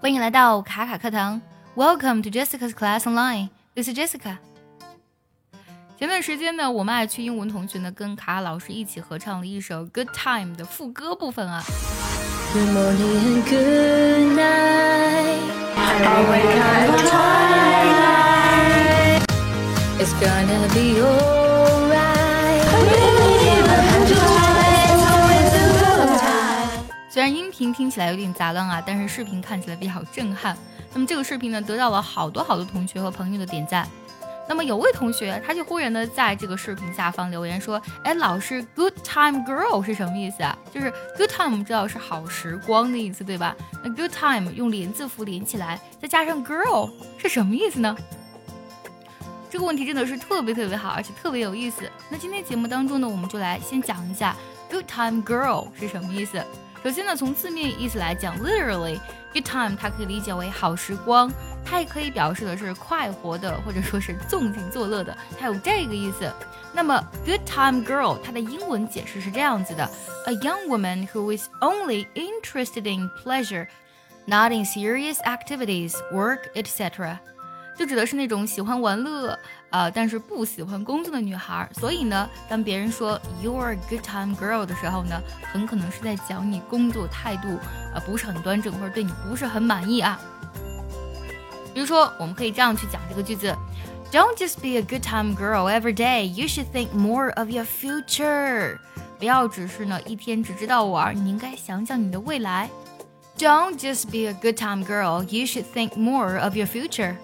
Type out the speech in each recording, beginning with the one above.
欢迎来到卡卡课堂，Welcome to Jessica's Class Online. This is Jessica. 前段时间呢，我们爱去英文同学呢跟卡卡老师一起合唱了一首《Good Time》的副歌部分啊。Good morning and good night. I wake up twilight, it's gonna be alright. 听起来有点杂乱啊，但是视频看起来比较震撼。那么这个视频呢，得到了好多好多同学和朋友的点赞。那么有位同学，他就忽然的在这个视频下方留言说：“哎，老师，good time girl 是什么意思啊？就是 good time 我们知道是好时光的意思，对吧？那 good time 用连字符连起来，再加上 girl 是什么意思呢？这个问题真的是特别特别好，而且特别有意思。那今天节目当中呢，我们就来先讲一下 good time girl 是什么意思。首先呢，从字面意思来讲，literally good time 它可以理解为好时光。它也可以表示的是快活的，或者说是纵情作乐的，它有这个意思。那么，good time girl 它的英文解释是这样子的：a young woman who is only interested in pleasure, not in serious activities, work, etc. 就指的是那种喜欢玩乐，呃，但是不喜欢工作的女孩。所以呢，当别人说 you're a good time girl 的时候呢，很可能是在讲你工作态度，呃，不是很端正，或者对你不是很满意啊。比如说，我们可以这样去讲这个句子：Don't just be a good time girl every day. You should think more of your future. 不要只是呢一天只知道玩，你应该想想你的未来。Don't just be a good time girl. You should think more of your future.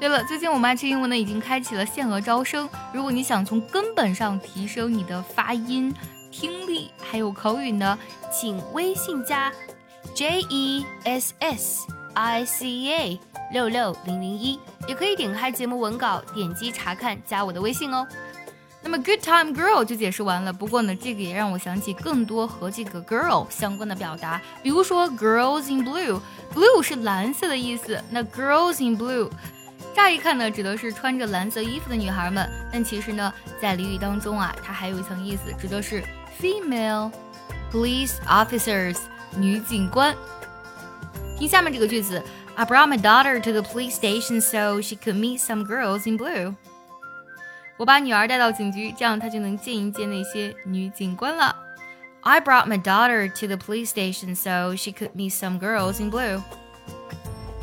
对了，最近我们爱吃英文呢已经开启了限额招生。如果你想从根本上提升你的发音、听力还有口语呢，请微信加 J E S S I C A。六六零零一，也可以点开节目文稿，点击查看，加我的微信哦。那么 good time girl 就解释完了。不过呢，这个也让我想起更多和这个 girl 相关的表达，比如说 girls in blue，blue 是蓝色的意思。那 girls in blue，乍一看呢，指的是穿着蓝色衣服的女孩们，但其实呢，在俚语当中啊，它还有一层意思，指的是 female police officers，女警官。听下面这个句子。I brought my daughter to the police station so she could meet some girls in blue. 我把女儿带到警局，这样她就能见一见那些女警官了。I brought my daughter to the police station so she could meet some girls in blue.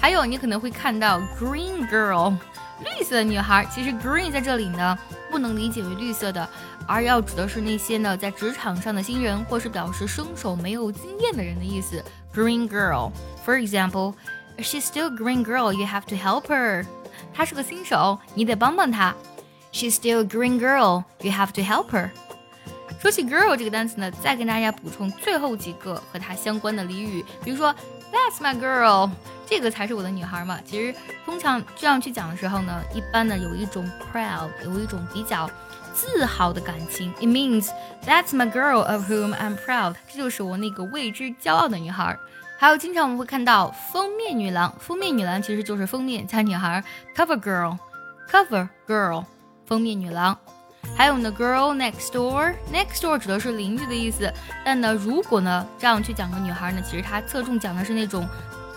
还有，你可能会看到 green girl，绿色的女孩。其实 green 在这里呢，不能理解为绿色的，而要指的是那些呢在职场上的新人，或是表示生手没有经验的人的意思。Green girl, for example. She's still green girl. You have to help her. 她是个新手，你得帮帮她。She's still green girl. You have to help her. 说起 girl 这个单词呢，再跟大家补充最后几个和它相关的俚语，比如说 That's my girl，这个才是我的女孩嘛。其实通常这样去讲的时候呢，一般呢有一种 proud，有一种比较自豪的感情。It means That's my girl of whom I'm proud。这就是我那个为之骄傲的女孩。还有，经常我们会看到封面女郎，封面女郎其实就是封面加女孩，cover girl，cover girl，封面女郎。还有呢，girl next door，next door 指的是邻居的意思。但呢，如果呢这样去讲个女孩呢，其实它侧重讲的是那种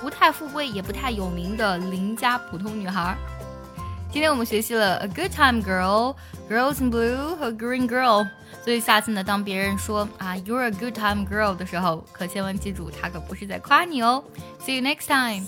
不太富贵也不太有名的邻家普通女孩。今天我们学习了 a good time girl, girls in blue 和 green girl。所以下次呢，当别人说啊 you're a good time girl 的时候，可千万记住，他可不是在夸你哦。See you next time.